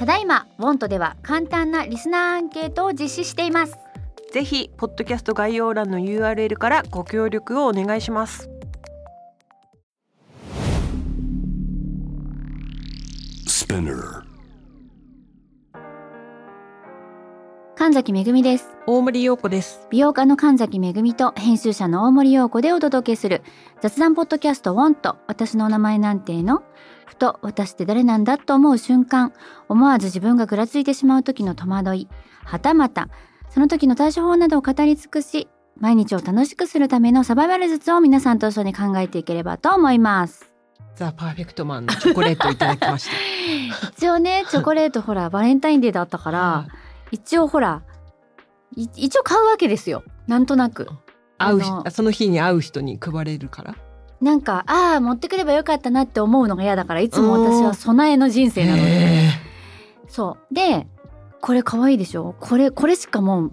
ただいまウォントでは簡単なリスナーアンケートを実施しています。ぜひポッドキャスト概要欄の URL からご協力をお願いします。神崎めぐみです。大森洋子です。美容家の神崎めぐみと編集者の大森洋子でお届けする雑談ポッドキャストウォント。私のお名前なんての？ふと私って誰なんだと思う瞬間思わず自分がぐらついてしまう時の戸惑いはたまたその時の対処法などを語り尽くし毎日を楽しくするためのサバイバル術を皆さんと一緒に考えていければと思います。ザ・パーフェクトマンのチョコレートをいただきました。一応ねチョコレートほらバレンタインデーだったから一応ほら一応買うわけですよ。なんとなく。会うその日に会う人に配れるから？なんかああ持ってくればよかったなって思うのが嫌だからいつも私は備えの人生なので。そう。でこれ可愛いでしょ？これこれしかも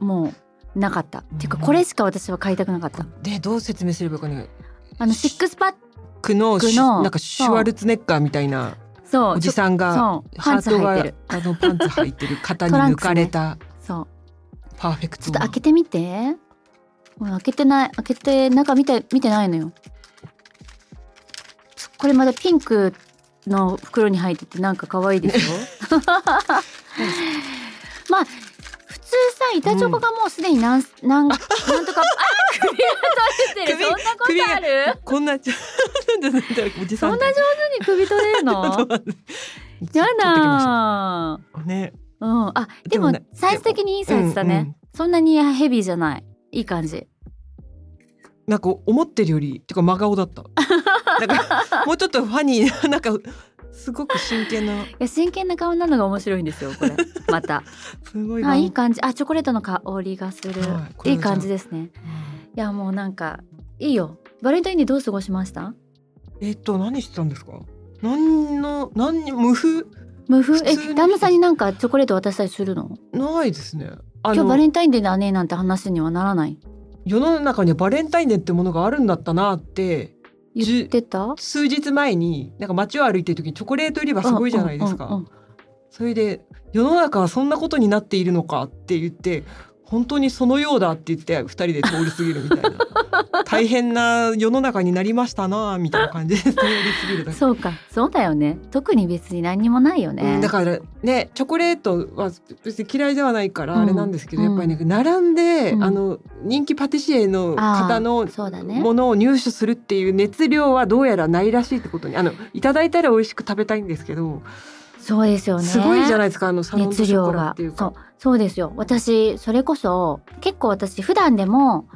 うもうなかった。っていうかこれしか私は買いたくなかった。でどう説明すればいいかねあのシックスパックのなんかシュワルツネッガーみたいなおじさんがハートがあのパンツ履いてる肩に抜かれた。そう。パーフェクトちょっと開けてみて。開けてない開けて中見て見てないのよこれまだピンクの袋に入っててなんか可愛いでしょ？まあ普通さ板チョコがもうすでになん、うん、なんなんとかあ首が取れてる。そんなことある？こんなおじさんそんな上手に首取れるの？やだね。うん、あでもサイズ的にいいサイズだね、うんうん、そんなにヘビーじゃない。いい感じ。なんか思ってるよりてか真顔だったなんかもうちょっとファニーなんかすごく真剣な。いや真剣な顔なのが面白いんですよこれ。また。すごいあいい感じ。あチョコレートの香りがする、はい、いい感じですね、うん、いやもうなんかいいよ。バレンタインデーどう過ごしました？えっと何してたんですか？何の何無風？無風？え旦那さんになんかチョコレート渡したりするの？ないですね。今日バレンタインデーだねなんて話にはならない。世の中にはバレンタインデーってものがあるんだったなって言ってた？数日前になんか街を歩いてる時にチョコレート売り場すごいじゃないですか。それで世の中はそんなことになっているのかって言って本当にそのようだって言って2人で通り過ぎるみたいな大変な世の中になりましたなみたいな感じで通り過ぎるそうか。そうだよね。特に別に何にもないよね、うん、だからねチョコレートは別に嫌いではないからあれなんですけど、うん、やっぱりね並んで、うん、あの人気パティシエの方のものを入手するっていう熱量はどうやらないらしいってことにあのいただいたら美味しく食べたいんですけどそうですよね。すごいじゃないですかあのサロン熱量が。そう。そうですよ。私それこそ結構私普段でも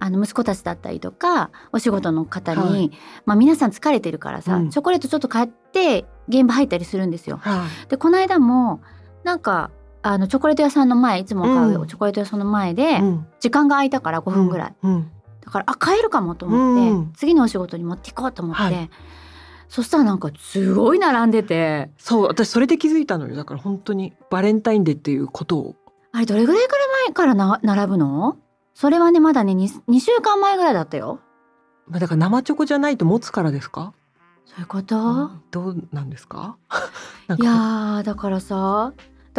あの息子たちだったりとかお仕事の方に、はい、まあ、皆さん疲れてるからさ、うん、チョコレートちょっと買って現場入ったりするんですよ。はい、でこの間もなんかあのチョコレート屋さんの前いつも買う、うん、チョコレート屋さんの前で、うん、時間が空いたから5分ぐらい、だからあ買えるかもと思って、次のお仕事に持っていこうと思って、はい、そしたらなんかすごい並んでて。そう私それで気づいたのよ。だから本当にバレンタインデーっていうことを。あれどれぐらいから前からな並ぶの？それはねまだね 2, 2週間前ぐらいだったよ。だから生チョコじゃないと持つからですか？そういうこと、うん、どうなんですか？いやだからさ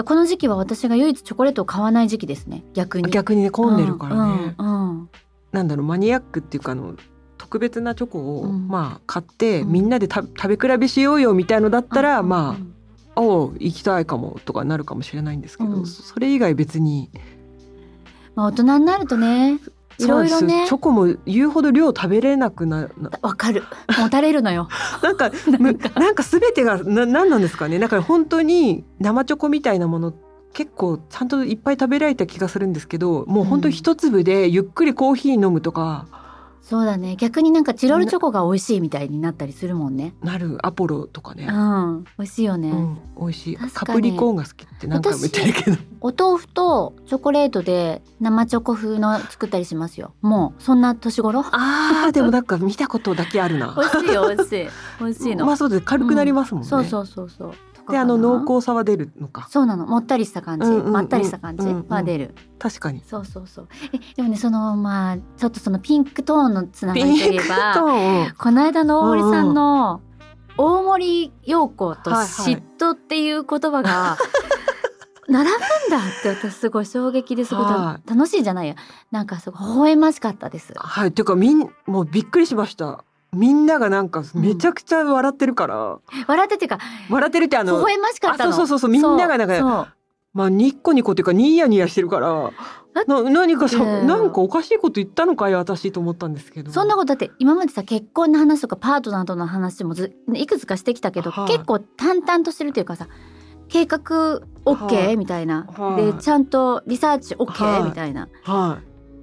この時期は私が唯一チョコレートを買わない時期ですね。逆に。逆にね混んでるからね、うんうん。うん、なんだろうマニアックっていうかあの特別なチョコを、うん、まあ買って、みんなで食べ比べしようよみたいのだったら、まあ、おお行きたいかもとかなるかもしれないんですけど、それ以外別に。まあ、大人になるとねいろいろね。チョコも言うほど量食べれなくなわかる。持たれるのよ。なんか なんか。なんか全てがな何なんですかね。なんか本当に生チョコみたいなもの結構ちゃんといっぱい食べられた気がするんですけどもう本当一粒でゆっくりコーヒー飲むとか、うんそうだね。逆になんかチロルチョコが美味しいみたいになったりするもんね。なる。アポロとかね。うん美味しいよね、うん、美味しい。カプリコーンが好きって何回も言ってるけど。お豆腐とチョコレートで生チョコ風の作ったりしますよ。もうそんな年頃？あーでもなんか見たことだけあるな。美味しいよ美味しい。美味しいの。まあそうです。軽くなりますもんね、うん、そうそうそうそうであの濃厚さは出るのか。そうなの。もったりした感じ、まったりした感じは出る、確かにそうそうそう。えでもねそのまあちょっとそのピンクトーンのつながりといえばこの間の大森さんの大森洋子と嫉妬っていう言葉が、並ぶんだって私すごい衝撃です。ごい、はい、楽しいじゃないやなんかすごい微笑ましかったです。はい。っていうかみんもうびっくりしました。みんながなんかめちゃくちゃ笑ってるから、うん、笑ってっていうか笑ってるってあの微笑ましかったそうそうそうみんながなんかまあニッコニコっていうかニヤニヤしてるからな何かさ、なんかおかしいこと言ったのかい私と思ったんですけど。そんなことだって今までさ結婚の話とかパートナーとの話もずいくつかしてきたけど、はい、結構淡々としてるというかさ計画 OK、はい、みたいな、はい、でちゃんとリサーチ OK、みたいな。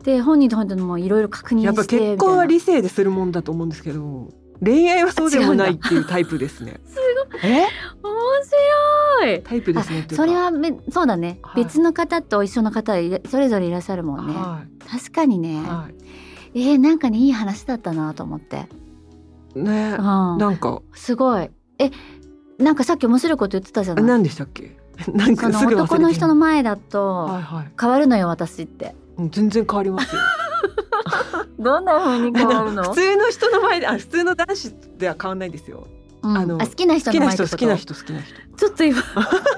で本人と本人もいろいろ確認してやっぱ結婚は理性でするもんだと思うんですけど恋愛はそうでもないっていうタイプですね。すごい。え？面白い。タイプですね。それはめそうだね、はい、別の方と一緒の方それぞれいらっしゃるもんね。はい、確かにね。はい、えー、なんかねいい話だったなと思って。ね、うん、なんかすごい。え、なんかさっき面白いこと言ってたじゃない？何でしたっけ？なんか男の人の前だと変わるのよ私って。全然変わりますよ。どんな風に変わるの？普通の人の前であ普通の男子では変わんないですよ、うん、あの好きな人の前好きな人好きな人ちょっと今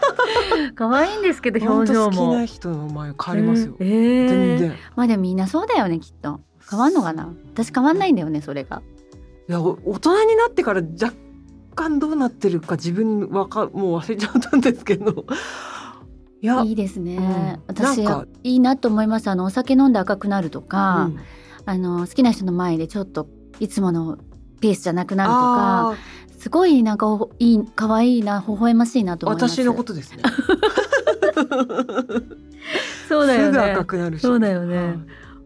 可愛いんですけど表情も。好きな人の前変わりますよ、えー、全然。まあでもみんなそうだよねきっと。変わんのかな？私変わんないんだよねそれが。いや大人になってから若干どうなってるか自分わかもう忘れちゃったんですけどいやいいですね、うん、私いいなと思います。あのお酒飲んで赤くなるとか、うん。あの好きな人の前でちょっといつものペースじゃなくなるとかすごいなんかいい可愛いな微笑ましいなと思います。私のことですね。そうだよね。そうだよね、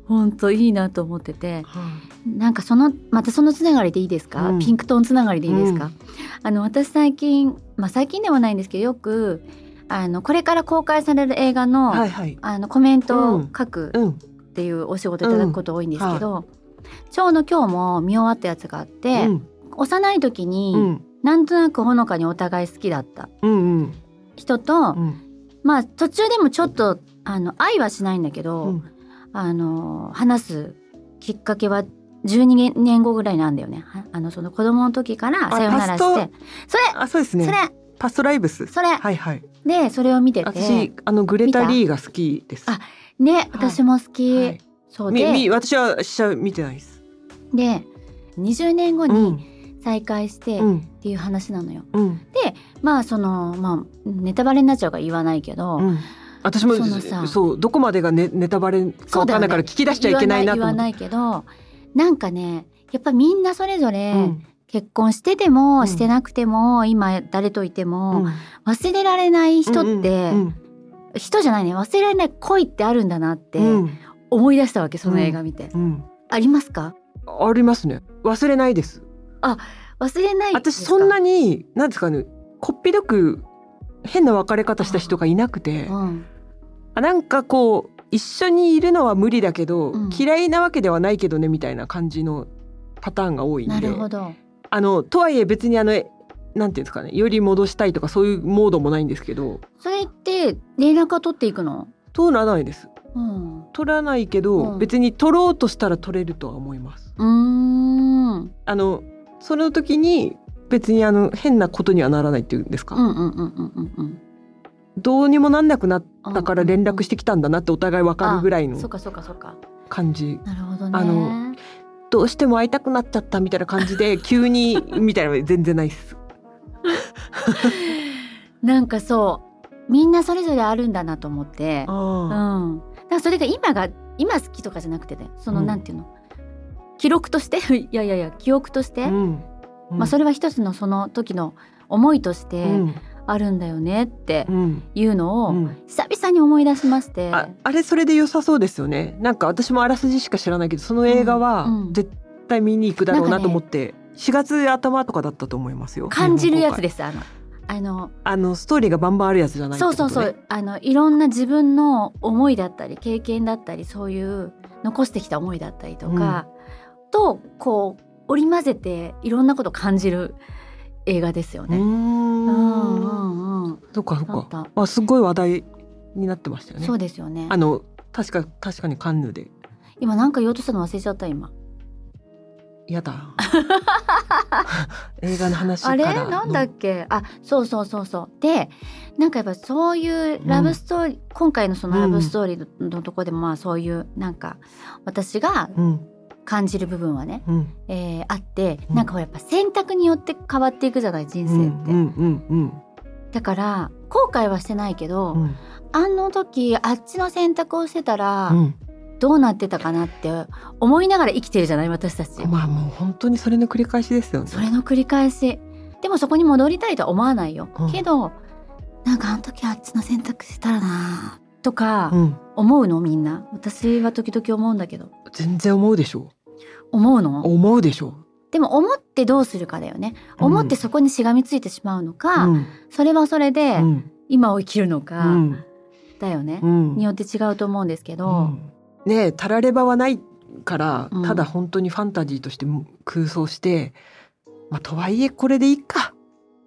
本当いいなと思ってて、はなんかそのまたそのつながりでいいですか、うん、ピンクトーンつながりでいいですか、うん、あの私最近まあ最近ではないんですけどよくあのこれから公開される映画のはいはい、あのコメントを書くっていうお仕事いただくこと多いんですけど、うん。はい、ちょうど今日も見終わったやつがあって、うん、幼い時に、うん、なんとなくほのかにお互い好きだった人と、うん、まあ途中でもちょっとあの愛はしないんだけど、あの話すきっかけは12年後ぐらいなんだよね。あのその子供の時からさよならして。それあそうですね。それパストライブス。それ。はいはい。でそれを見てて。私あのグレタ・リーが好きです。あね、私も好き。はい、そうで、私は試写見てないです。で、20年後に再会してっていう話なのよ。うん、で、まあそのまあネタバレになっちゃうから言わないけど。うん。私もそうどこまでがネネタバレかわかんないから聞き出しちゃいけないなと言わないけどなんかねやっぱみんなそれぞれ結婚してても、してなくても今誰といても、忘れられない人って、人じゃないね。忘れられない恋ってあるんだなって思い出したわけ、その映画見て、ありますか？ありますね。忘れないです。あ忘れない私そんなになんですかねこっぴどく変な別れ方した人がいなくて、うん、あなんかこう一緒にいるのは無理だけど、うん、嫌いなわけではないけどねみたいな感じのパターンが多いんで。なるほどあのとはいえ別にあのなんていうんですかねより戻したいとかそういうモードもないんですけど。それって連絡は取っていくの？取らないです、うん、取らないけど、うん、別に取ろうとしたら取れるとは思います。うん。あのその時に別にあの変なことにはならないっていうんですか？どうにもなんなくなったから連絡してきたんだなってお互い分かるぐらいの感じ。なるほどね。あのどうしても会いたくなっちゃったみたいな感じで 急にみたいなの全然ないです。なんかそう。みんなそれぞれあるんだなと思って、うん、だからそれが今が今好きとかじゃなくてね。その、うん、なんていうの？記録として？いやいやいや記憶として、うん、まあ、それは一つのその時の思いとしてあるんだよねっていうのを久々に思い出しまして、ああれそれで良さそうですよね。なんか私もあらすじしか知らないけどその映画は絶対見に行くだろうなと思って、4月頭とかだったと思いますよ。感じるやつですあのあのあのストーリーがバンバンあるやつじゃない、ね、そうそうそう。あのいろんな自分の思いだったり経験だったりそういう残してきた思いだったりとか、うん、とこう織り交ぜていろんなことを感じる映画ですよね。うんうんうん。そっかそっか。あすごい話題になってましたよね。そうですよね。あの確か確かにカンヌで。今なんか言おうとしたの忘れちゃった今。やだ 映画の話あれ？なんだっけ？あそうそうそうそうでなんかやっぱそういうラブストーリー、うん、今回のそのラブストーリーのとこでもまあそういうなんか私が感じる部分はね、うん、えー、あって、うん、なんかやっぱ選択によって変わっていくじゃない人生って。うんうんうん、だから後悔はしてないけど、あの時あっちの選択をしてたら、どうなってたかなって思いながら生きてるじゃない私たち。まあもう本当にそれの繰り返しですよね。それの繰り返し。でもそこに戻りたいとは思わないよ。うん、けどなんかあの時あっちの選択したらなとか思うのみんな。私は時々思うんだけど。全然思うでしょ？う。思うの？思うでしょ？う。でも思ってどうするかだよね。思ってそこにしがみついてしまうのか、うん、それはそれで今を生きるのか、うん、だよね、によって違うと思うんですけど。ねたらればはないから、うん、ただ本当にファンタジーとして空想して、まあ、とはいえこれでいいか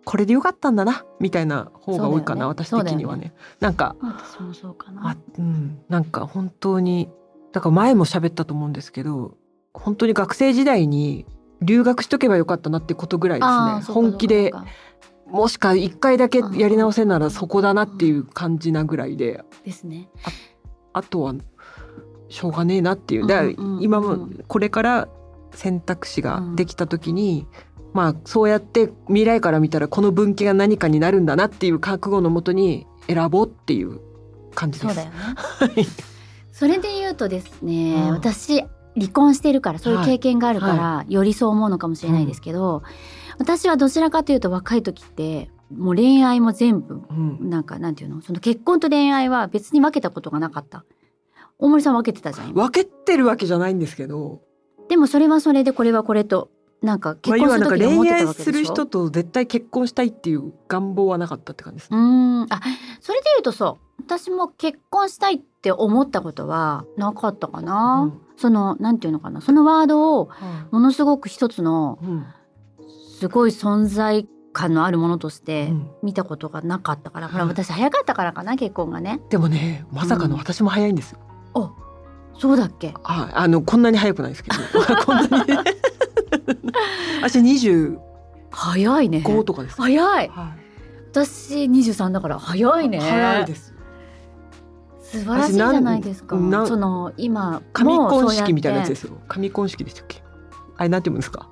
これでよかったんだなみたいな方が多いかな、ね、私的にはね。ねなんか私もそうかな、うん、なんか本当にだから前も喋ったと思うんですけど本当に学生時代に留学しとけばよかったなってことぐらいですね。本気でもしか一回だけやり直せならそこだなっていう感じなぐらいで。ですね。あとはしょうがねえなっていう。だから今もこれから選択肢ができた時に、まあそうやって未来から見たらこの分岐が何かになるんだなっていう覚悟のもとに選ぼうっていう感じです。そうだよね それで言うとですね、うん、私離婚してるからそういう経験があるから、よりそう思うのかもしれないですけど、私はどちらかというと若い時ってもう恋愛も全部、うん、なんかなんていうのその結婚と恋愛は別に分けたことがなかった。大森さん分けてたじゃん分けてるわけじゃないんですけど。でもそれはそれでこれはこれとなんか結婚する時に思ってたわけでしょ、する人と絶対結婚したいっていう願望はなかったって感じです、ね、うん。あそれで言うとそう私も結婚したいって思ったことはなかったかな、うん、そのなんていうのかな。そのワードをものすごく一つのすごい存在感のあるものとして見たことがなかったから、うん、私早かったからかな結婚がね。でもねまさかの私も早いんですよ、あそうだっけ。ああのこんなに早くないですけど。こんなに 私二十早いね。五とかです早い、はい、私二十三だから早いね。早いです素晴らしいじゃないですか。その今紙婚式みたいなやつですよ。紙婚式でしたっけ？あれなんて言うんですか？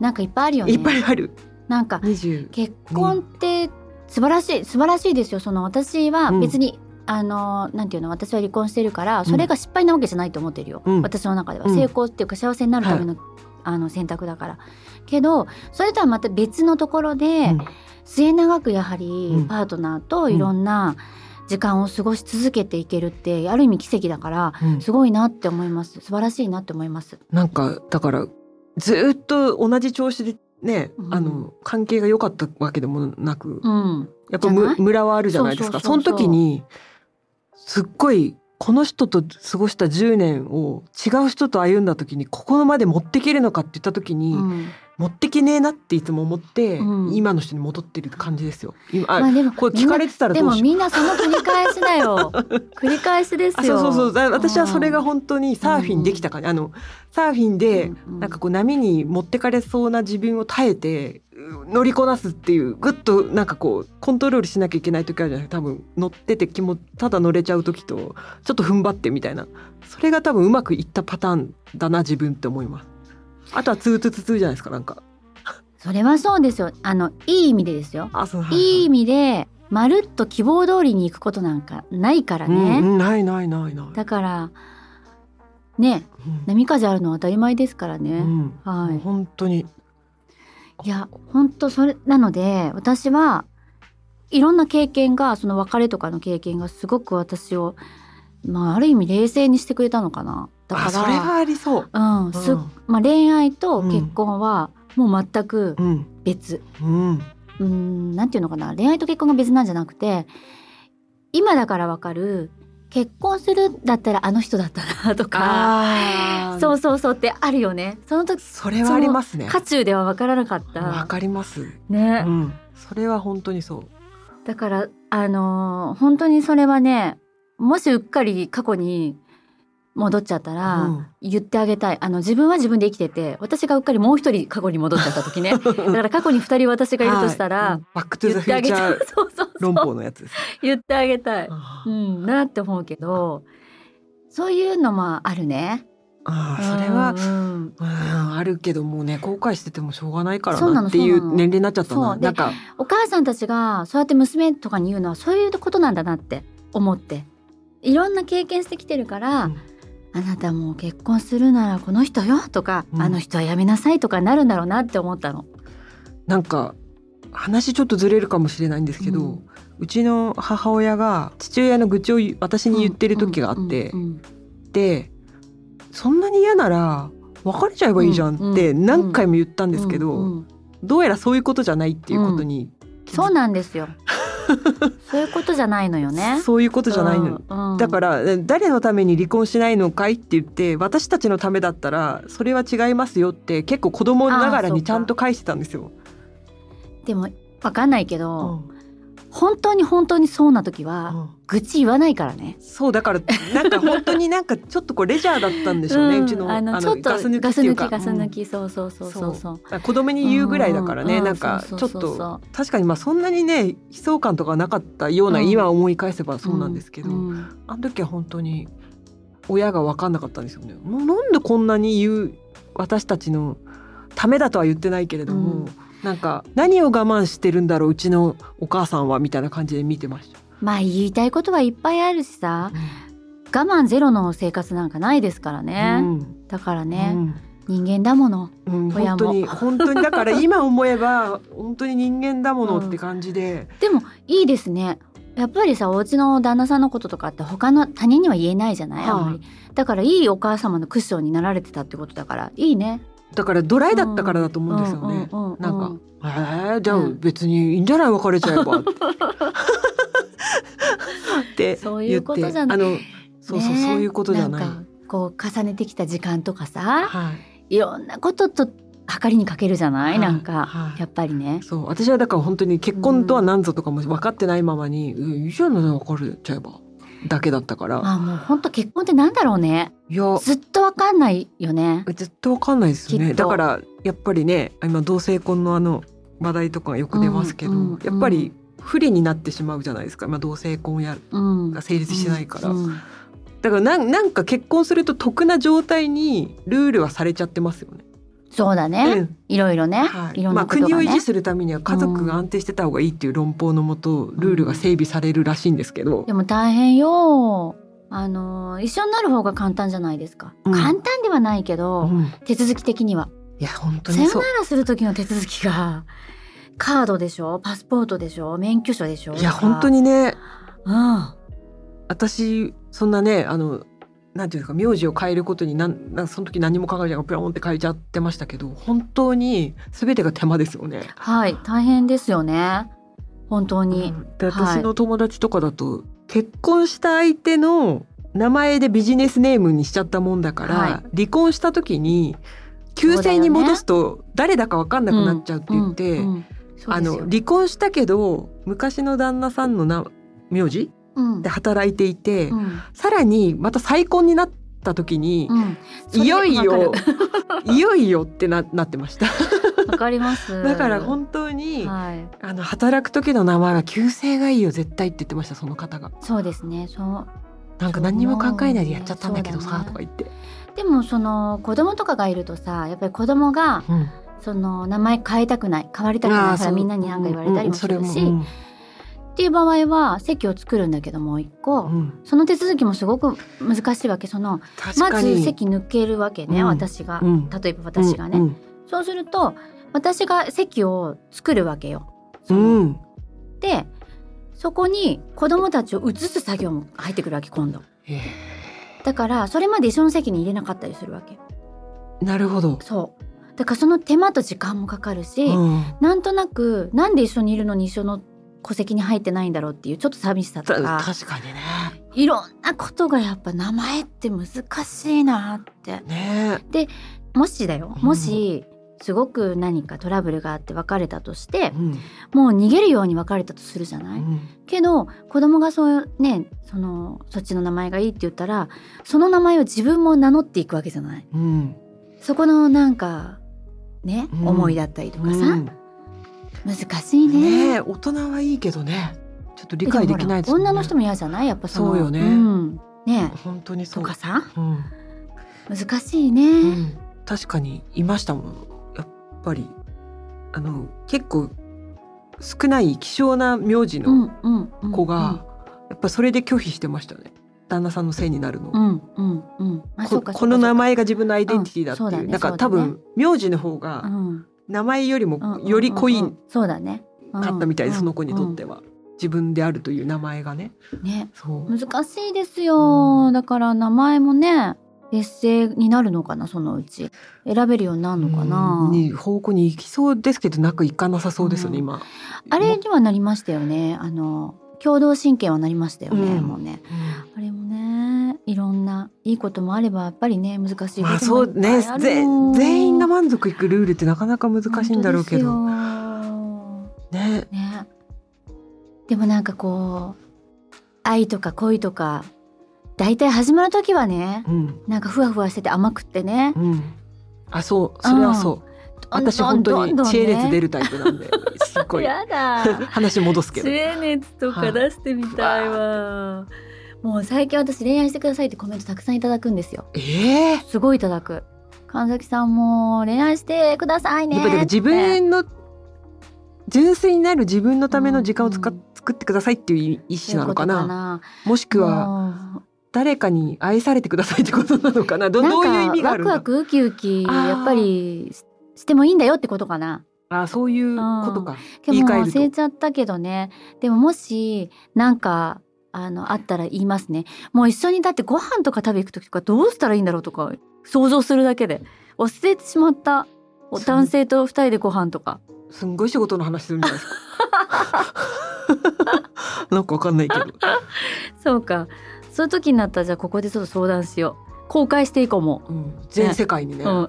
なんかいっぱいあるよね。いっぱいある。なんか結婚って素晴らしい素晴らしいですよ。その私は別に、うんあのなんていうの私は離婚してるからそれが失敗なわけじゃないと思ってるよ、うん、私の中では、成功っていうか幸せになるためのはい、あの選択だから。けどそれとはまた別のところで、末永くやはりパートナーといろんな時間を過ごし続けていけるってある意味奇跡だから、すごいなって思います。素晴らしいなって思います。なんかだからずっと同じ調子でね、うん、あの関係が良かったわけでもなく、うん、やっぱむ村はあるじゃないですか。その時にすっごいこの人と過ごした10年を違う人と歩んだ時にここまで持っていけるのかって言った時に、うん、持ってけねえなっていつも思って、うん、今の人に戻ってる感じですよ。今あ、まあ、でもこれ聞かれてたらでもみんなその繰り返しだよ。繰り返しですよ。そうそうそう。私はそれが本当にサーフィンできたか、うん、あのサーフィンでなんかこう波に持ってかれそうな自分を耐えて乗りこなすっていうぐっとなんかこうコントロールしなきゃいけない時あるじゃない。多分乗ってて気もただ乗れちゃう時とちょっと踏ん張ってみたいな。それが多分うまくいったパターンだな自分って思いますあとはツーツツツじゃないですかなんか。それはそうですよ。あのいい意味でですよ。いい。意味でまるっと希望通りに行くことなんかないからね、うん、ないないないない。だからね、うん、波風あるのは当たり前ですからね、うん、はい。本当に。いや本当それなので私はいろんな経験がその別れとかの経験がすごく私をまあある意味冷静にしてくれたのかなだか。らそれはありそう、うん。すまあ、恋愛と結婚はもう全く別、うん、うん、なんていうのかな。恋愛と結婚が別なんじゃなくて今だからわかる。結婚するだったらあの人だったなとか。そうそうそうってあるよね。その時それはありますね。渦中では分からなかった。わかります。ね、うん、それは本当にそう。だからあのー、本当にそれはねもしうっかり過去に戻っちゃったら、言ってあげたい。あの自分は自分で生きてて私がうっかりもう一人過去に戻っちゃった時ね。だから過去に二人私がいるとしたら、はい、バックトゥザフューチャー論法のやつです。言ってあげたい、うん、なって思うけどそういうのもあるね。ああそれは、うん、うん、あるけどもうね後悔しててもしょうがないからなっていう年齢になっちゃったな。なんかお母さんたちがそうやって娘とかに言うのはそういうことなんだなって思って。いろんな経験してきてるから、うん、あなたもう結婚するならこの人よとか、うん、あの人はやめなさいとかなるんだろうなって思ったの。なんか話ちょっとずれるかもしれないんですけど、うん、うちの母親が父親の愚痴を私に言ってる時があって、でそんなに嫌なら別れちゃえばいいじゃんって何回も言ったんですけど、どうやらそういうことじゃないっていうことに、そうなんですよ そういうことじゃないのよね。そういうことじゃないの、うんうん、だから誰のために離婚しないのかいって言って私たちのためだったらそれは違いますよって結構子供ながらにちゃんと返してたんですよ。でもわかんないけど、うん。本当に本当にそうな時は、愚痴言わないからね。そうだからなんか本当になんかちょっとこうレジャーだったんでしょうね、うちのあのちょっとガス抜きガス抜きそうそうそうそう。そう。子供に言うぐらいだからね、うん、なんかちょっと確かにまあそんなにね悲壮感とかなかったような、今思い返せばそうなんですけど、あの時は本当に親が分かんなかったんですよね。なんでこんなに言う私たちのためだとは言ってないけれども。なんか何を我慢してるんだろううちのお母さんはみたいな感じで見てましたまあ言いたいことはいっぱいあるしさ、うん、我慢ゼロの生活なんかないですからね、うん、だからね、うん、人間だもの、うん、本当に本当にだから今思えば本当に人間だものって感じで、でもいいですね。やっぱりさお家の旦那さんのこととかって他の他人には言えないじゃない、あんまり。だからいいお母様のクッションになられてたってことだから。いいね。だからドライだったからだと思うんですよね。なんか、えー、じゃあ別にいいんじゃない？別れちゃえばって。ってそういうことじゃない。あのそうそう、そういうことじゃない。こう重ねてきた時間とかさ、はい、いろんなことと測りにかけるじゃない、はい、なんか、はい、やっぱりね。そう。私はだから本当に結婚とは何ぞとかも分かってないままに「うん、いいじゃない別れちゃえば」だけだったから。あもう本当結婚ってなんだろうね。いや。ずっとわかんないよね。ずっとわかんないですよね。だからやっぱりね今同性婚のあの話題とかよく出ますけど、うんうん、やっぱり不利になってしまうじゃないですか、まあ、同性婚や、うん、が成立してないから、だからなんなんか結婚すると得な状態にルールはされちゃってますよね。そうだね、うん、いろいろね、はい、いろんな、ね、まあ、国を維持するためには家族が安定してた方がいいっていう論法のもと、うん、ルールが整備されるらしいんですけど、でも大変よ。あの一緒になる方が簡単じゃないですか、うん、簡単ではないけど、手続き的には。いや本当にさよならする時の手続きがカードでしょ？パスポートでしょ？免許証でしょ？いや本当にね。うん。私そんなねあのなんていうか名字を変えることになんなんその時何も考えないピロンって変えちゃってましたけど本当に全てが手間ですよね。はい大変ですよね。本当に。うん、で私の友達とかだと、はい、結婚した相手の名前でビジネスネームにしちゃったもんだから、はい、離婚した時に旧姓に戻すと誰だか分かんなくなっちゃうって言って、あの離婚したけど昔の旦那さんのな名字で働いていて、うん、さらにまた再婚になった時に、うん、いよいよ いよいよってななってました。わかります。だから本当に、はい、あの働く時の名前は旧姓がいいよ絶対って言ってましたその方が。そうですね。そうなんか何にも考えないでやっちゃったんだけどさ、ね、とか言って。でもその子供とかがいるとさやっぱり子供が、うん、その名前変えたくない変わりたくないからみんなに何か言われたりもするし。うんっていう場合は席を作るんだけどもう一個、うん、その手続きもすごく難しいわけ。そのまず席抜けるわけね、うん、私が、うん、例えば私がね、そうすると私が席を作るわけよ。でそこに子供たちを移す作業も入ってくるわけ今度。だからそれまで一緒の席に入れなかったりするわけ。なるほど。そうだからその手間と時間もかかるし、うん、なんとなくなんで一緒にいるのに一緒の戸籍に入ってないんだろうっていうちょっと寂しさとか。確かにね。いろんなことがやっぱ名前って難しいなって。ね、でもしだよ。もし、すごく何かトラブルがあって別れたとしてうん。もう逃げるように別れたとするじゃない、うん。けど子供がそうねそのそっちの名前がいいって言ったらその名前を自分も名乗っていくわけじゃない？うん。そこのなんかね、うん。思いだったりとかさ、うん。難しいね。ねえ大人はいいけどね。ちょっと理解できないね。女の人も嫌じゃない？やっぱそうよね。ん。ね本当にそう。とかさ。うん。難しいね、うん。確かにいましたもん。やっぱり。あの結構少ない希少な名字うの子が、やっぱそれで拒否してましたね旦那さんのせいになるの、うんうんうん。あそうかここの名前前が自分のアイデンティティだっていう,、うんそうだね。なんか多分名字の方うがん。名前よりもうんより濃いそうだね。かったみたいで、うんその子にとっては、自分であるという名前がね。うんね。そう。難しいですよ、うん。だから名前もね劣勢になるのかなそのうち。選べるようになるのかな、うんに方向に行きそうですけどなんか行かなさそうですよね、うん。今。あれにはなりましたよね。あの共同親権はなりましたよね、うん。もうね。あれもねいろんないいこともあればやっぱりね難しいこともまあそうね全員が満足いくルールってなかなか難しいんだろうけど。ね。ねでもなんかこう愛とか恋とか大体始まる時はねうん。なんかふわふわしてて甘くってね。うん。あそう。それはそう私本当に知恵熱出るタイプなんですっごい。やだ。話戻すけど。知恵熱とか出してみたいわ、もう最近私恋愛してくださいってコメントたくさんいただくんですよ。ええすごいいただく。神崎さんも恋愛してくださいねやっぱり自分の純粋になる自分のための時間を使っうん。作ってくださいっていう意思なのかな？な。もしくはは誰かに愛されてくださいってことなのかな？どどういう意味があるんだワクワクウキウキ。やっぱりししてもいいんだよってことかな。あそういうことか。でも忘れちゃったけどね。でももしなんかあのあったら言いますね。もう一緒にだってご飯とか食べ行く時とかどうしたらいいんだろうとか想像するだけで。忘れてしまった。男性と二人でご飯とか。すんごい仕事の話するんじゃないですか。なんかわかんないけど。そうか。そういう時になったらじゃあここでちょっと相談しよう。公開していこうもう。ん。全世界にね。う、うん、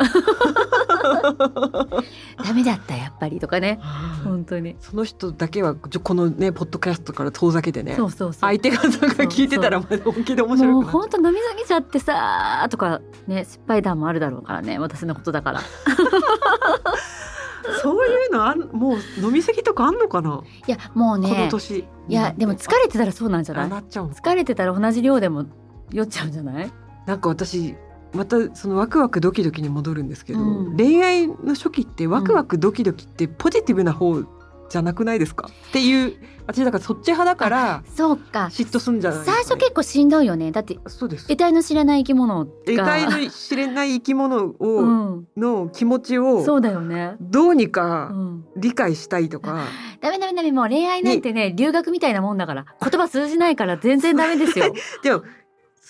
ダメだったやっぱりとかね。はい。本当に。その人だけはこのねポッドキャストから遠ざけてねそうそう相手方が聞いてたら本気で面白もうくなっ本当飲みすぎちゃってさーとかね失敗談もあるだろうからね私のことだから。そういうのあんもう飲み過ぎとかあんのかな、いやもうこのね年いやでも疲れてたらそうなんじゃあない？なっちゃうの疲れてたら同じ量でも酔っちゃうんじゃない？なんか私またそのワクワクドキドキに戻るんですけど、うん。恋愛の初期ってワクワクドキドキってポジティブな方じゃなくないですか、っていう私だからそっち派だからそうか。嫉妬すんじゃない最初結構しんどいよね。だってそうです。得体の知らない生き物が。得体の知れない生き物を、うん。の気持ちをそうだよね。どうにうかん。理解したいとか、ダメダメダメ。もう恋愛なんてね留学みたいなもんだから言葉通じないから全然ダメですよ。でも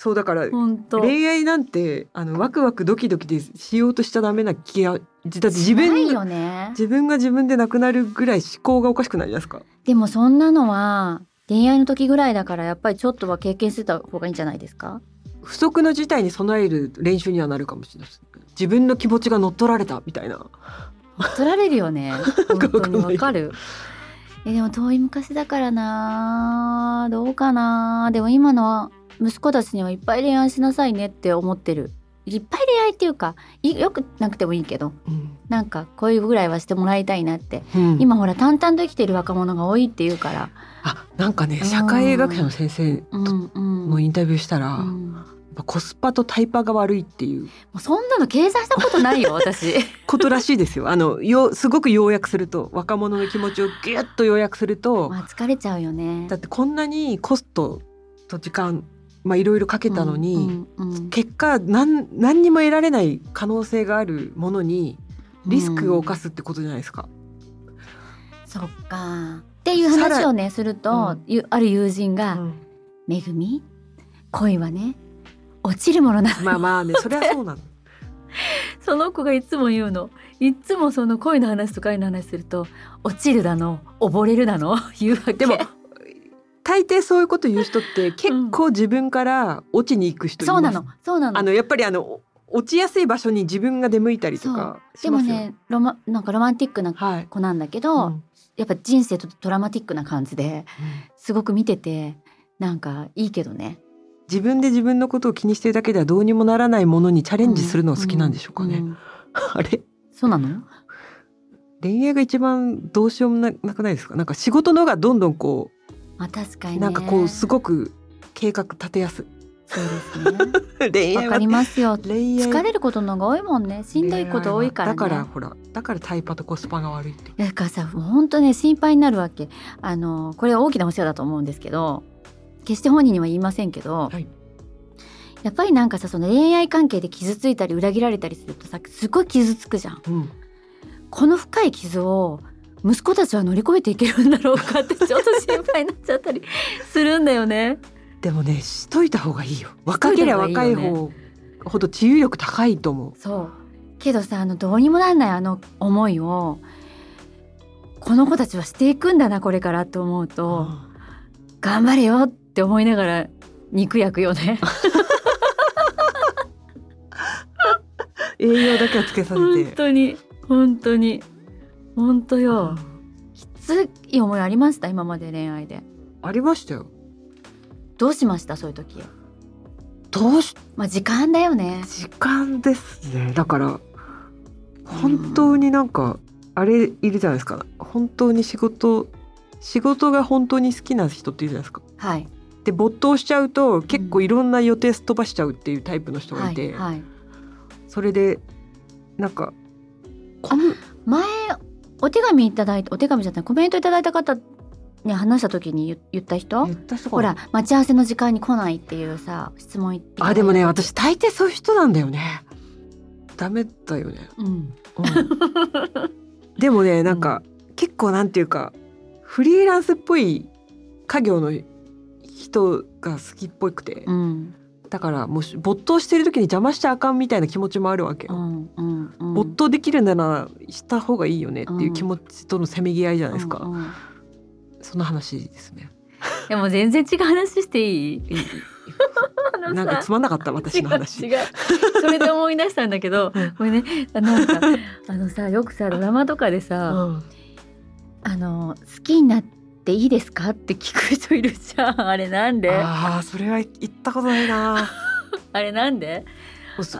そうだから恋愛なんてあのワクワクドキドキでしようとしちゃダメな気がだって自分よね。自分が自分でなくなるぐらい思考がおかしくないですか？でもそんなのは恋愛の時ぐらいだからやっぱりちょっとは経験してた方がいいんじゃないですか？不測の事態に備える練習にはなるかもしれない自分の気持ちが乗っ取られたみたいな。取られるよね。本当にわかる。えでも遠い昔だからなどうかなでも今の息子たちにはいっぱい恋愛しなさいねって思ってる。いっぱい恋愛っていうかいよくなくてもいいけどうん。なんか恋ぐらいはしてもらいたいなって。うん。今ほら淡々と生きてる若者が多いっていうから。あなんかねうん社会学者の先生のインタビューしたら、うん。コスパとタイパが悪いっていう。もうそんなの計算したことないよ 私。ことらしいですよ。あのよすごく要約すると若者の気持ちをギュッと要約すると、まあ疲れちゃうよねだってこんなにコストと時間まあいろいろかけたのに、うんうんうん。結果何何にも得られない可能性があるものにリスクを冒すってことじゃないですか。そっか。っていう話をねすると、うん。ゆある友人がうん「めぐみ？恋はね落ちるものなの？まあまあねそれはそうなの。その子がいつも言うの。いつもその恋の話とか愛の話すると落ちるだの？溺れるだの？言うわけ。でも大抵そういうこと言う人って結構自分から落ちに行く人います。そうなの。そうなの。あのやっぱりあの落ちやすい場所に自分が出向いたりとかでもねロマなんかロマンティックな子なんだけど、はいうん、やっぱ人生とドラマティックな感じで、すごく見ててなんかいいけどね。自分で自分のことを気にしてるだけではどうにもならないものにチャレンジするのは好きなんでしょうかね、うんうん、あれ？そうなの？恋愛が一番どうしようもなくないですか？なんか仕事のがどんどんこうまあ確かに、ね、なんかこうすごく計画立てやすいそうですね。恋 愛わかりますよ。疲れることのが多いもんね。しんどいこと多いから、ね、だからほら、だからタイパとコスパが悪いって。だからさ、本当ね心配になるわけ。あのこれは大きなお世話だと思うんですけど、決して本人には言いませんけど。はいやっぱりなんかさその恋愛関係で傷ついたり裏切られたりするとさすごい傷つくじゃん、うん、この深い傷を息子たちは乗り越えていけるんだろうかってちょっと心配になっちゃったりするんだよね。でもねしといた方がいいよ。若ければ若い方ほど治癒力高いと思う。そう。けどさあのどうにもなんないあの思いをこの子たちはしていくんだなこれからと思うと、うん、頑張れよって思いながら肉焼くよね。栄養だけはつけさせて。本当に本当に本当よ、うん、きつい思いありました今まで恋愛で。ありましたよ。どうしましたそういう時？どうしまあ時間だよね。時間ですね。だから本当になんか、あれいるじゃないですか。本当に仕事仕事が本当に好きな人っているじゃないですか。はい。で没頭しちゃうと結構いろんな予定すっ飛ばしちゃうっていうタイプの人がいて、うん。はいはい、それでなんか前お手紙いただいてお手紙じゃないコメントいただいた方ね、話した時に言った人？ほら待ち合わせの時間に来ないっていうさ質問あでもね私大抵そういう人なんだよね。ダメだよね、うん、うん、でもねなんか、うん、結構なんていうかフリーランスっぽい家業の人が好きっぽくて、うん、だからもし没頭してる時に邪魔しちゃあかんみたいな気持ちもあるわけよ、うんうんうん、没頭できるならした方がいいよねっていう気持ちとのせめぎ合いじゃないですか、うんうんその話ですね。でも全然違う話していい？なんかつまんなかった私の話。違う。それで思い出したんだけど これね。なんかあのさよくさドラマとかでさ、うん、あの好きになっていいですか？って聞く人いるじゃん。あれなんで？ああそれは言ったことないな。あれなんで？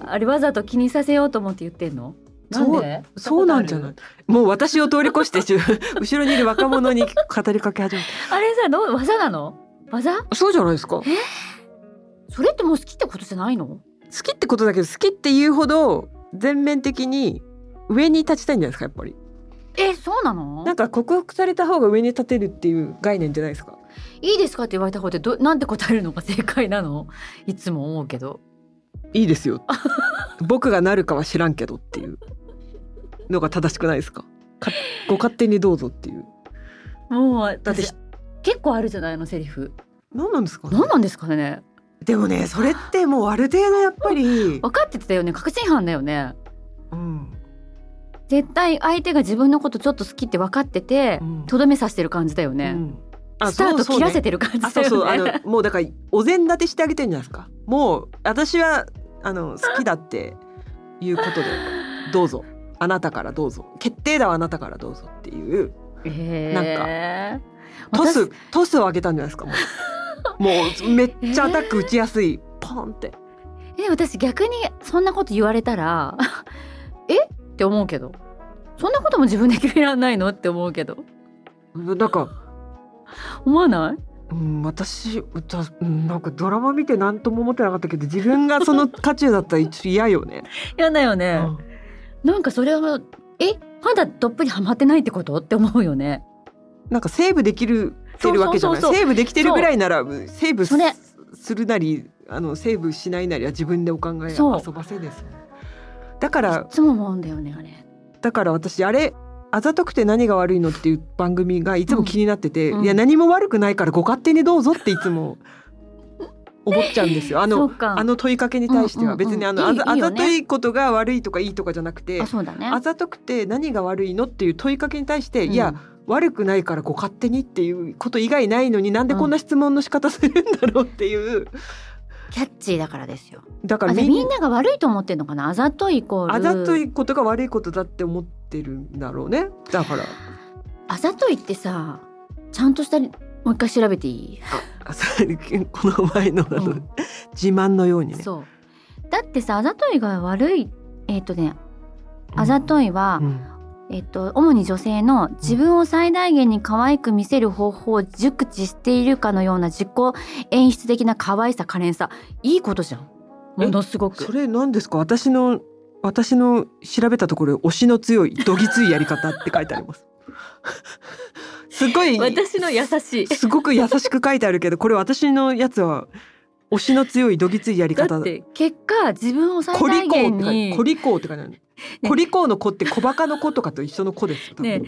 あれわざと気にさせようと思って言ってんの？そうそうなんじゃない？もう私を通り越して後ろにいる若者に語りかけ始めたあれさどう技なの？技？そうじゃないですか。それってもう好きってことじゃないの？好きってことだけど好きっていうほど全面的に上に立ちたいんじゃないですかやっぱりえそうなの？なんか克服された方が上に立てるっていう概念じゃないですか？いいですかって言われた方でどなんて答えるのが正解なの？いつも思うけど。いいですよ。僕がなるかは知らんけどっていう。のが正しくないですか？ご勝手にどうぞっていう。もうだって結構あるじゃないのセリフ。何なんですか、ね、何なんですかね？でもねそれってもうある程度やっぱり。分かってたよね。確信犯だよね。うん絶対相手が自分のことちょっと好きって分かっててとど、うん、めさせてる感じだよね、うん。スタート切らせてる感じだよね。そうそう。あのもうだからお膳立てしてあげてるんじゃないですか。もう私はあの好きだっていうことで。どうぞ。あなたからどうぞ。決定だはあなたからどうぞっていう、えー、なんかトストスを上げたんじゃないですかもう。もうめっちゃアタック打ちやすい、えー、ポンって。え私逆にそんなこと言われたら え？って思うけど。そんなことも自分で決められないのって思うけど。なんか。思わない？うん、私なんかドラマ見て何とも思ってなかったけど自分がその渦中だったら嫌よね。嫌だよね。うん。なんかそれはえ？まだどっぷりハマってないってこと？って思うよね。なんかセーブできるてるわけじゃない。セーブできてるぐらいならセーブするなりあのセーブしないなりは自分でお考え遊ばせですだからいつも思うんだよねあれ。だから私あれあざとくて何が悪いのっていう番組がいつも気になってて、うん。うん、いや何も悪くないからご勝手にどうぞっていつも 思っちゃうんですよ。あのあの問いかけに対しては、別にあのあざあざといことが悪いとかいいとかじゃなくてあそうだ、ね、あざとくて何が悪いのっていう問いかけに対して、いや悪くないからご勝手にっていうこと以外ないのになんでこんな質問の仕方するんだろうっていう。キャッチーだからですよ。だからみみんなが悪いと思ってるのかな？あざといイコールあざといことが悪いことだって思ってるんだろうね。だから。あざといってさちゃんとしたもう一回調べていい？あこの前のあの、うん、自慢のようにね。そう。だってさあざといが悪いえっ、ー、とねあざといは、うんえっと、主に女性の自分を最大限に可愛く見せる方法を熟知しているかのような自己演出的な可愛さ可憐さ。いいことじゃん。ものすごく。それ何ですか？私の私の調べたところ推しの強いどぎついやり方って書いてあります。すごい私の優しい。すごく優しく書いてあるけどこれ私のやつは推しの強いどぎついやり方。だって結果自分を最大限にコリコーって書いてあるコリコーの子って小バカの子とかと一緒の子ですね。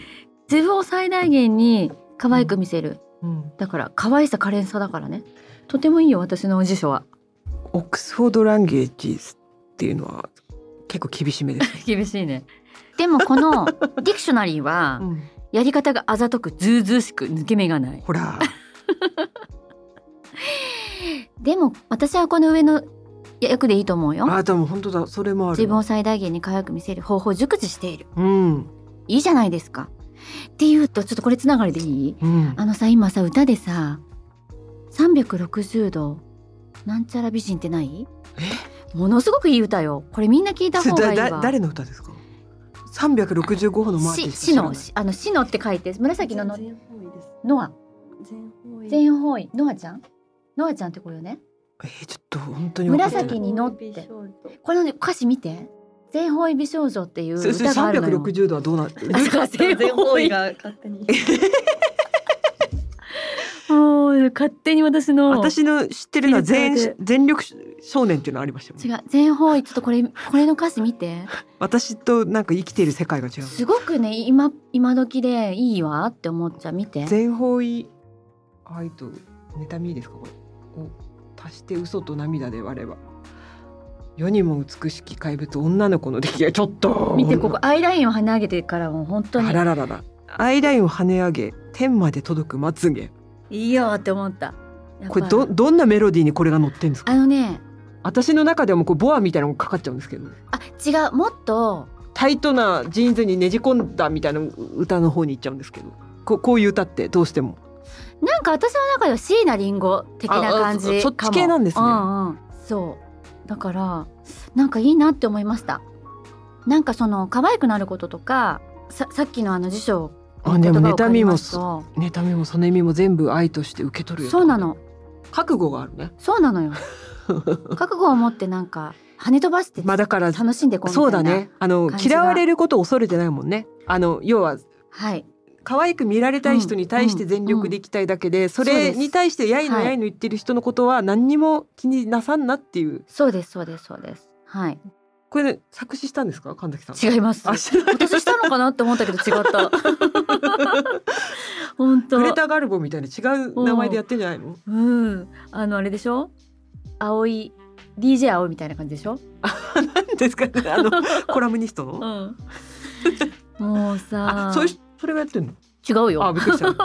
自分を最大限に可愛く見せる、うん、だから可愛さ可憐さだからね。とてもいいよ私の辞書は。オックスフォードランゲージっていうのは結構厳しめです、ね、厳しいね。でもこの ディクショナリーは、やり方があざとくずうずうしく抜け目がない。ほら。でも私はこの上の役でいいと思うよ。あでも本当だ。それもある自分を最大限に可愛く見せる方法を熟知している、うん、いいじゃないですか。っていうとちょっとこれつながりでいい、うん、あのさ今さ歌でさ360度なんちゃら美人ってない？ものすごくいい歌よ。これみんな聞いた方がいいわ。誰の歌ですか？365歩のマーティスシノあのシノって書いて紫ののノア。全方位。ノアちゃん？ノアちゃんってこれよねえー、ちょっと本当に紫に乗って。この歌詞見て。全方位美少女っていう歌があるのよ。360度はどうなってる？全方位。が勝手に。もう勝手に私の私の知ってるのは全全力少年っていうのありましたよ、ね、違う。全方位ちょっとこれこれの歌詞見て。私となんか生きている世界が違うすごくね今今時でいいわって思っちゃう。見て。全方位愛と妬みですか？これを足して嘘と涙で割れば世にも美しき怪物女の子の出来がちょっと。見てここアイラインを跳ね上げてからもう本当に。あらららら。アイラインを跳ね上げ天まで届くまつげ。いいよって思った。これどどんなメロディーにこれが載ってんですか？あのね。私の中でもこうボアみたいなのがかかっちゃうんですけど。あ違うもっと。タイトなジーンズにねじ込んだみたいな歌の方に行っちゃうんですけど。ここういう歌ってどうしてもなんか私の中では椎名林檎的な感じそっち系なんですね、うんうん、そう。だからなんかいいなって思いました。なんかその可愛くなることとかささっきのあの辞書あでも妬みも妬みもその意味も全部愛として受け取るそうなの。覚悟があるね。そうなのよ。覚悟を持ってなんか跳ね飛ばしてまあだから楽しんでこうそうだね。あの嫌われることを恐れてないもんね。あの要ははい可愛く見られたい人に対して全力でいきたいだけで、それに対してやいのやいの言ってる人のことは何にも気になさんなっていう。そうですそうですそうです。はい。これ、ね、作詞したんですか？神崎さん。違います。私したのかなって思ったけど違った。本当。グレタガルボみたいな違う名前でやってんじゃないの？うん。あのあれでしょ？青い DJ 青みたいな感じでしょ？何ですか？ねあの コラムニストの、うん、もうさ。そういうそれがやってんの？違うよ。あ、びっくりした。もう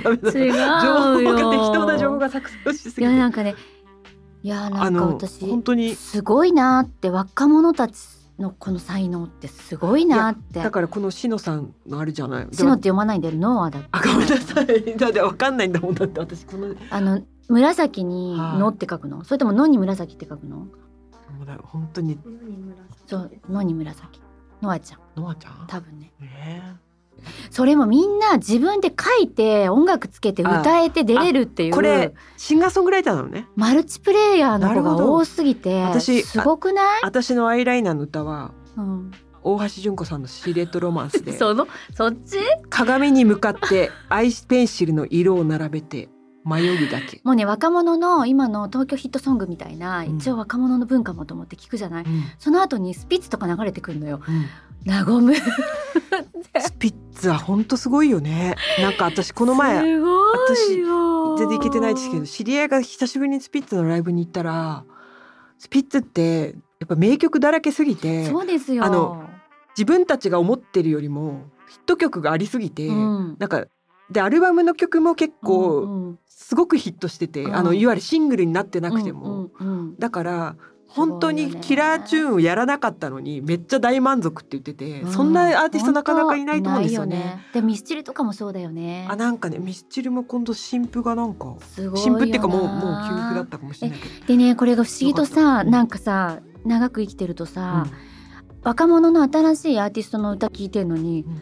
ダメだ。違うよ。情報が適当な情報が錯綜しすぎて。いやなんかね、いやなんか私本当にすごいなって若者たちのこの才能ってすごいなって。だからこのしのさんのあれじゃない？しのって読まないでノアだって。あごめんなさい。だってわかんないんだもんだって私。このあの紫にのって書くの、それとものに紫って書くの？本当に。そうのに紫ノアちゃん。ノアちゃん？多分ね、えー。それもみんな自分で書いて音楽つけて歌えて出れるっていう。これシンガーソングライターなのね。マルチプレイヤーの子が多すぎて私すごくない？私のアイライナーの歌は、うん、大橋純子さんのシレットロマンスで そのそっち？鏡に向かってアイスペンシルの色を並べて迷うだけ。もうね若者の今の東京ヒットソングみたいな、うん、一応若者の文化もと思って聞くじゃない、うん、その後にスピッツとか流れてくるのよ、うん、和む。スピッツは本当すごいよね。なんか私この前私全然行けてないですけど知り合いが久しぶりにスピッツのライブに行ったらスピッツってやっぱ名曲だらけすぎてそうですよ。あの自分たちが思ってるよりもヒット曲がありすぎて、うん、なんかでアルバムの曲も結う構んうんすごくヒットしてて、うん。あのいわゆるシングルになってなくても、うんうんうんだから本当にキラーチューンをやらなかったのにめっちゃ大満足って言ってて、うん。そんなアーティストなかなかいないと思うんですよ本当いないね。でミスチルとかもそうだよね。あなんかねミスチルも今度新譜がなんか新譜っていうかもうもう休譜だったかもしれないけど。でねこれが不思議とさなんかさ長く生きてるとさ、若者の新しいアーティストの歌聞いてんのにうんうん。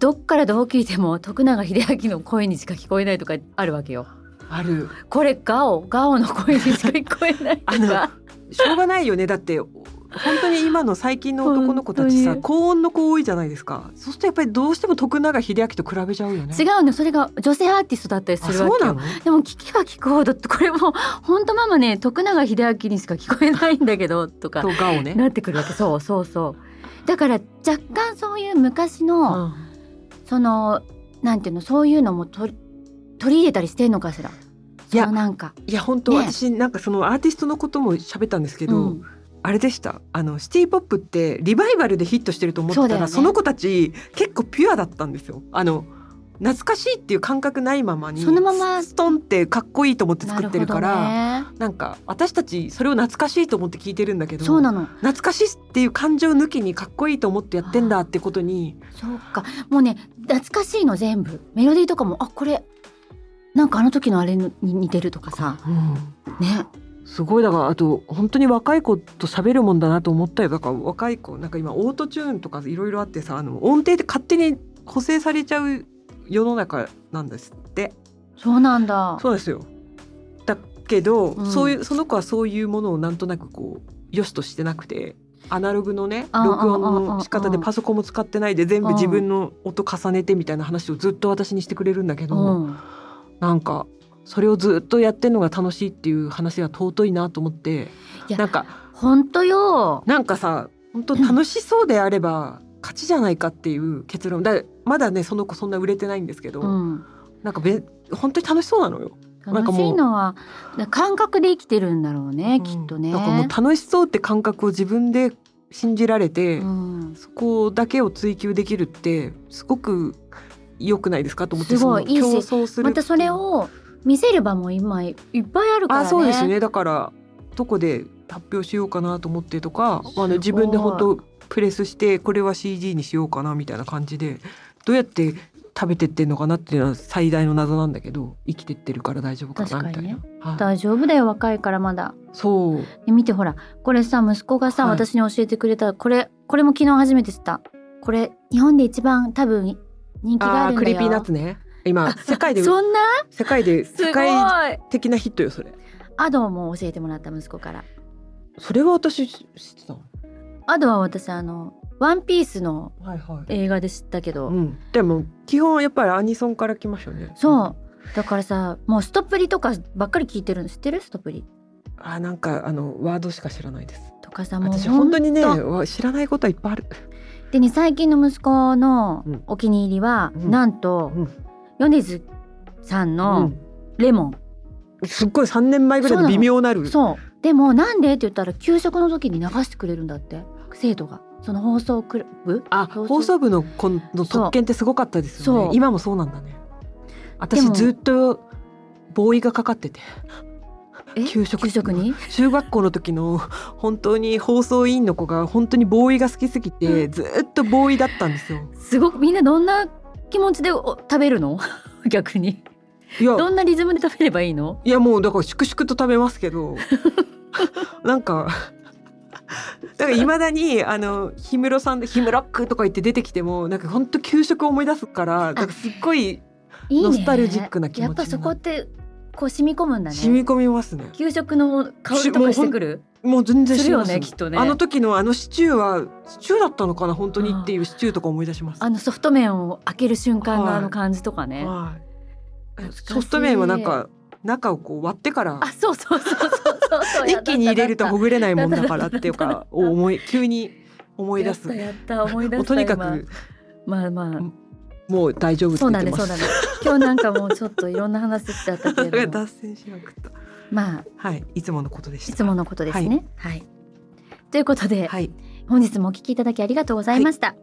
どっからどう聞いても徳永英明の声にしか聞こえないとかあるわけよ。ある。これガオガオの声にしか聞こえないと あのか。しょうがないよね。だって本当に今の最近の男の子たちさ高音の子多いじゃないですか。そうするとやっぱりどうしても徳永英明と比べちゃうよね。違うの。それが女性アーティストだったりすあるわけよ。でも聞けば聞くほどこれもう本当ママね徳永英明にしか聞こえないんだけどとかとガオね。なってくるわけ。そうそうそう。だから若干そういう昔の、うん。そのなんていうのそういうのも取り取り入れたりしてんのかしら？いやなんか。いや本当、ね私なんかそのアーティストのことも喋ったんですけど、うん。あれでした。あのシティポップってリバイバルでヒットしてると思ってたらそ,、ね。の子たち結構ピュアだったんですよ。あの懐かしいっていう感覚ないままにそのままストンってかっこいいと思ってな作ってるからね。なんか私たちそれを懐かしいと思って聞いてるんだけどそうなの。懐かしいっていう感情抜きにかっこいいと思ってやってんだってことにそうか。もうね懐かしいの全部。メロディーとかもあこれなんかあの時のあれに似てるとかさ。ね。すごい。だからあと本当に若い子と喋るもんだなと思ったよ。だから若い子なんか今オートチューンとかいろいろあってさあの音程で勝手に補正されちゃう世の中なんですって。そうなんだ。そうですよ。だけど、うん。そういうその子はそういうものをなんとなくこう良しとしてなくてアナログのねあ録音の仕方でパソコンも使ってないで全部自分の音重ねてみたいな話をずっと私にしてくれるんだけど、うんなんかそれをずっとやってるのが楽しいっていう話が尊いなと思って。なんか本当よ。なんかさ本当楽しそうであれば勝ちじゃないかっていう結論。だまだねその子そんな売れてないんですけど、うん。なんかべ本当に楽しそうなのよ。なんか楽しいのは感覚で生きてるんだろうね、うん。きっとね。だからもう楽しそうって感覚を自分で信じられて、うん。そこだけを追求できるってすごく良くないですかと思ってすごいいいし競争する。またそれを見せる場も今いっぱいあるからね。あそうですね。だからどこで発表しようかなと思ってとかすごい。あの自分で本当プレスしてこれは CG にしようかなみたいな感じでどうやって食べてってんのかなっていうのは最大の謎なんだけど生きてってるから大丈夫かなみたいな、はい。大丈夫だよ若いからまだ。そう。で見てほらこれさ息子がさ、はい。私に教えてくれたこれこれも昨日初めて知った。これ日本で一番多分人気があるんだよ。 Creepy Nuts ね。今世界でそんな？世界です世界的なヒットよそれ。 Adoも教えてもらった息子から。それは私知ってたの？アドは私あのワンピースのはいはい。映画で知ったけど、うん、でも基本やっぱりアニソンから来ましたよね。そう。だからさもうストプリとかばっかり聞いてるの？知ってるストプリ。あなんかあのワードしか知らないです。とかさもう私本当にね知らないことはいっぱいある、でね最近の息子のうん。お気に入りは、うん。なんと、うん。米津さんうのん「レモン」すっごい3年前ぐらいの微妙なる。そう。でもなんでって言ったら給食の時に流してくれるんだって。生徒が。その放送クラブ？あ放送。部の子の特権ってすごかったですよね。今もそうなんだね。私ずっとボーイがかかってて。え給食給食に？中学校の時の本当に放送委員の子が本当にボーイが好きすぎて、うん。ずっとボーイだったんですよ。すごくみんなどんな気持ちでお食べるの？逆に。いや。どんなリズムで食べればいいの？いやもうだから粛々と食べますけど。なんかだからいまだにあの氷室さんで「氷室ック」とか言って出てきてもなんか本当給食を思い出すからなんかすっごいいいね。ノスタルジックな気持ちになる。やっぱそこってこう染み込むんだね。染み込みますね。給食の香りとかしてくる？もう全然す。るよねきっとね。あの時のあのシチューはシチューだったのかな本当にっていうシチューとか思い出します。あのソフト麺を開ける瞬間のはい。あの感じとかね、はい。懐かしいソフト麺はなんか中をこう割ってからあそうそうそうそう 一気に入れるとほぐれないもんだからやっていうかを思い急に思い出す。やっとにか今くまあまあ。もう大丈夫ってそうだねそうだね今日なんかもうちょっといろんな話しちゃったけれども。脱線しまくった。まあ。はいいつものことでした。いつものことですね。はい、ということで、はい。本日もお聞きいただきありがとうございました、はい、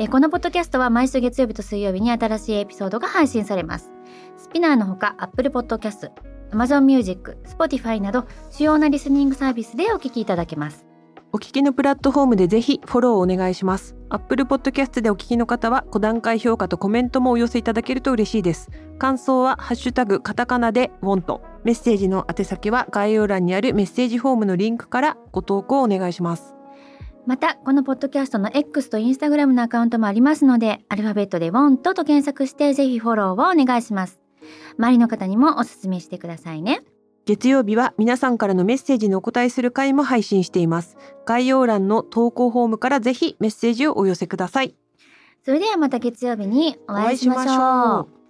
えこのポッドキャストは毎週月曜日と水曜日に新しいエピソードが配信されます。スピナーのほか Apple Podcast Amazon Music、Spotify など主要なリスニングサービスでお聞きいただけますお聞きのプラットフォームでぜひフォローをお願いします。Apple Podcast でお聞きの方は5段階評価とコメントもお寄せいただけると嬉しいです。感想はハッシュタグカタカナでウォント。メッセージの宛先は概要欄にあるメッセージフォームのリンクからご投稿お願いします。またこのポッドキャストの X と Instagram のアカウントもありますのでアルファベットで WANT と検索してぜひフォローをお願いします。周りの方にもお勧めしてくださいね。月曜日は皆さんからのメッセージにお答えする回も配信しています。概要欄の投稿フォームからぜひメッセージをお寄せください。それではまた月曜日にお会いしましょう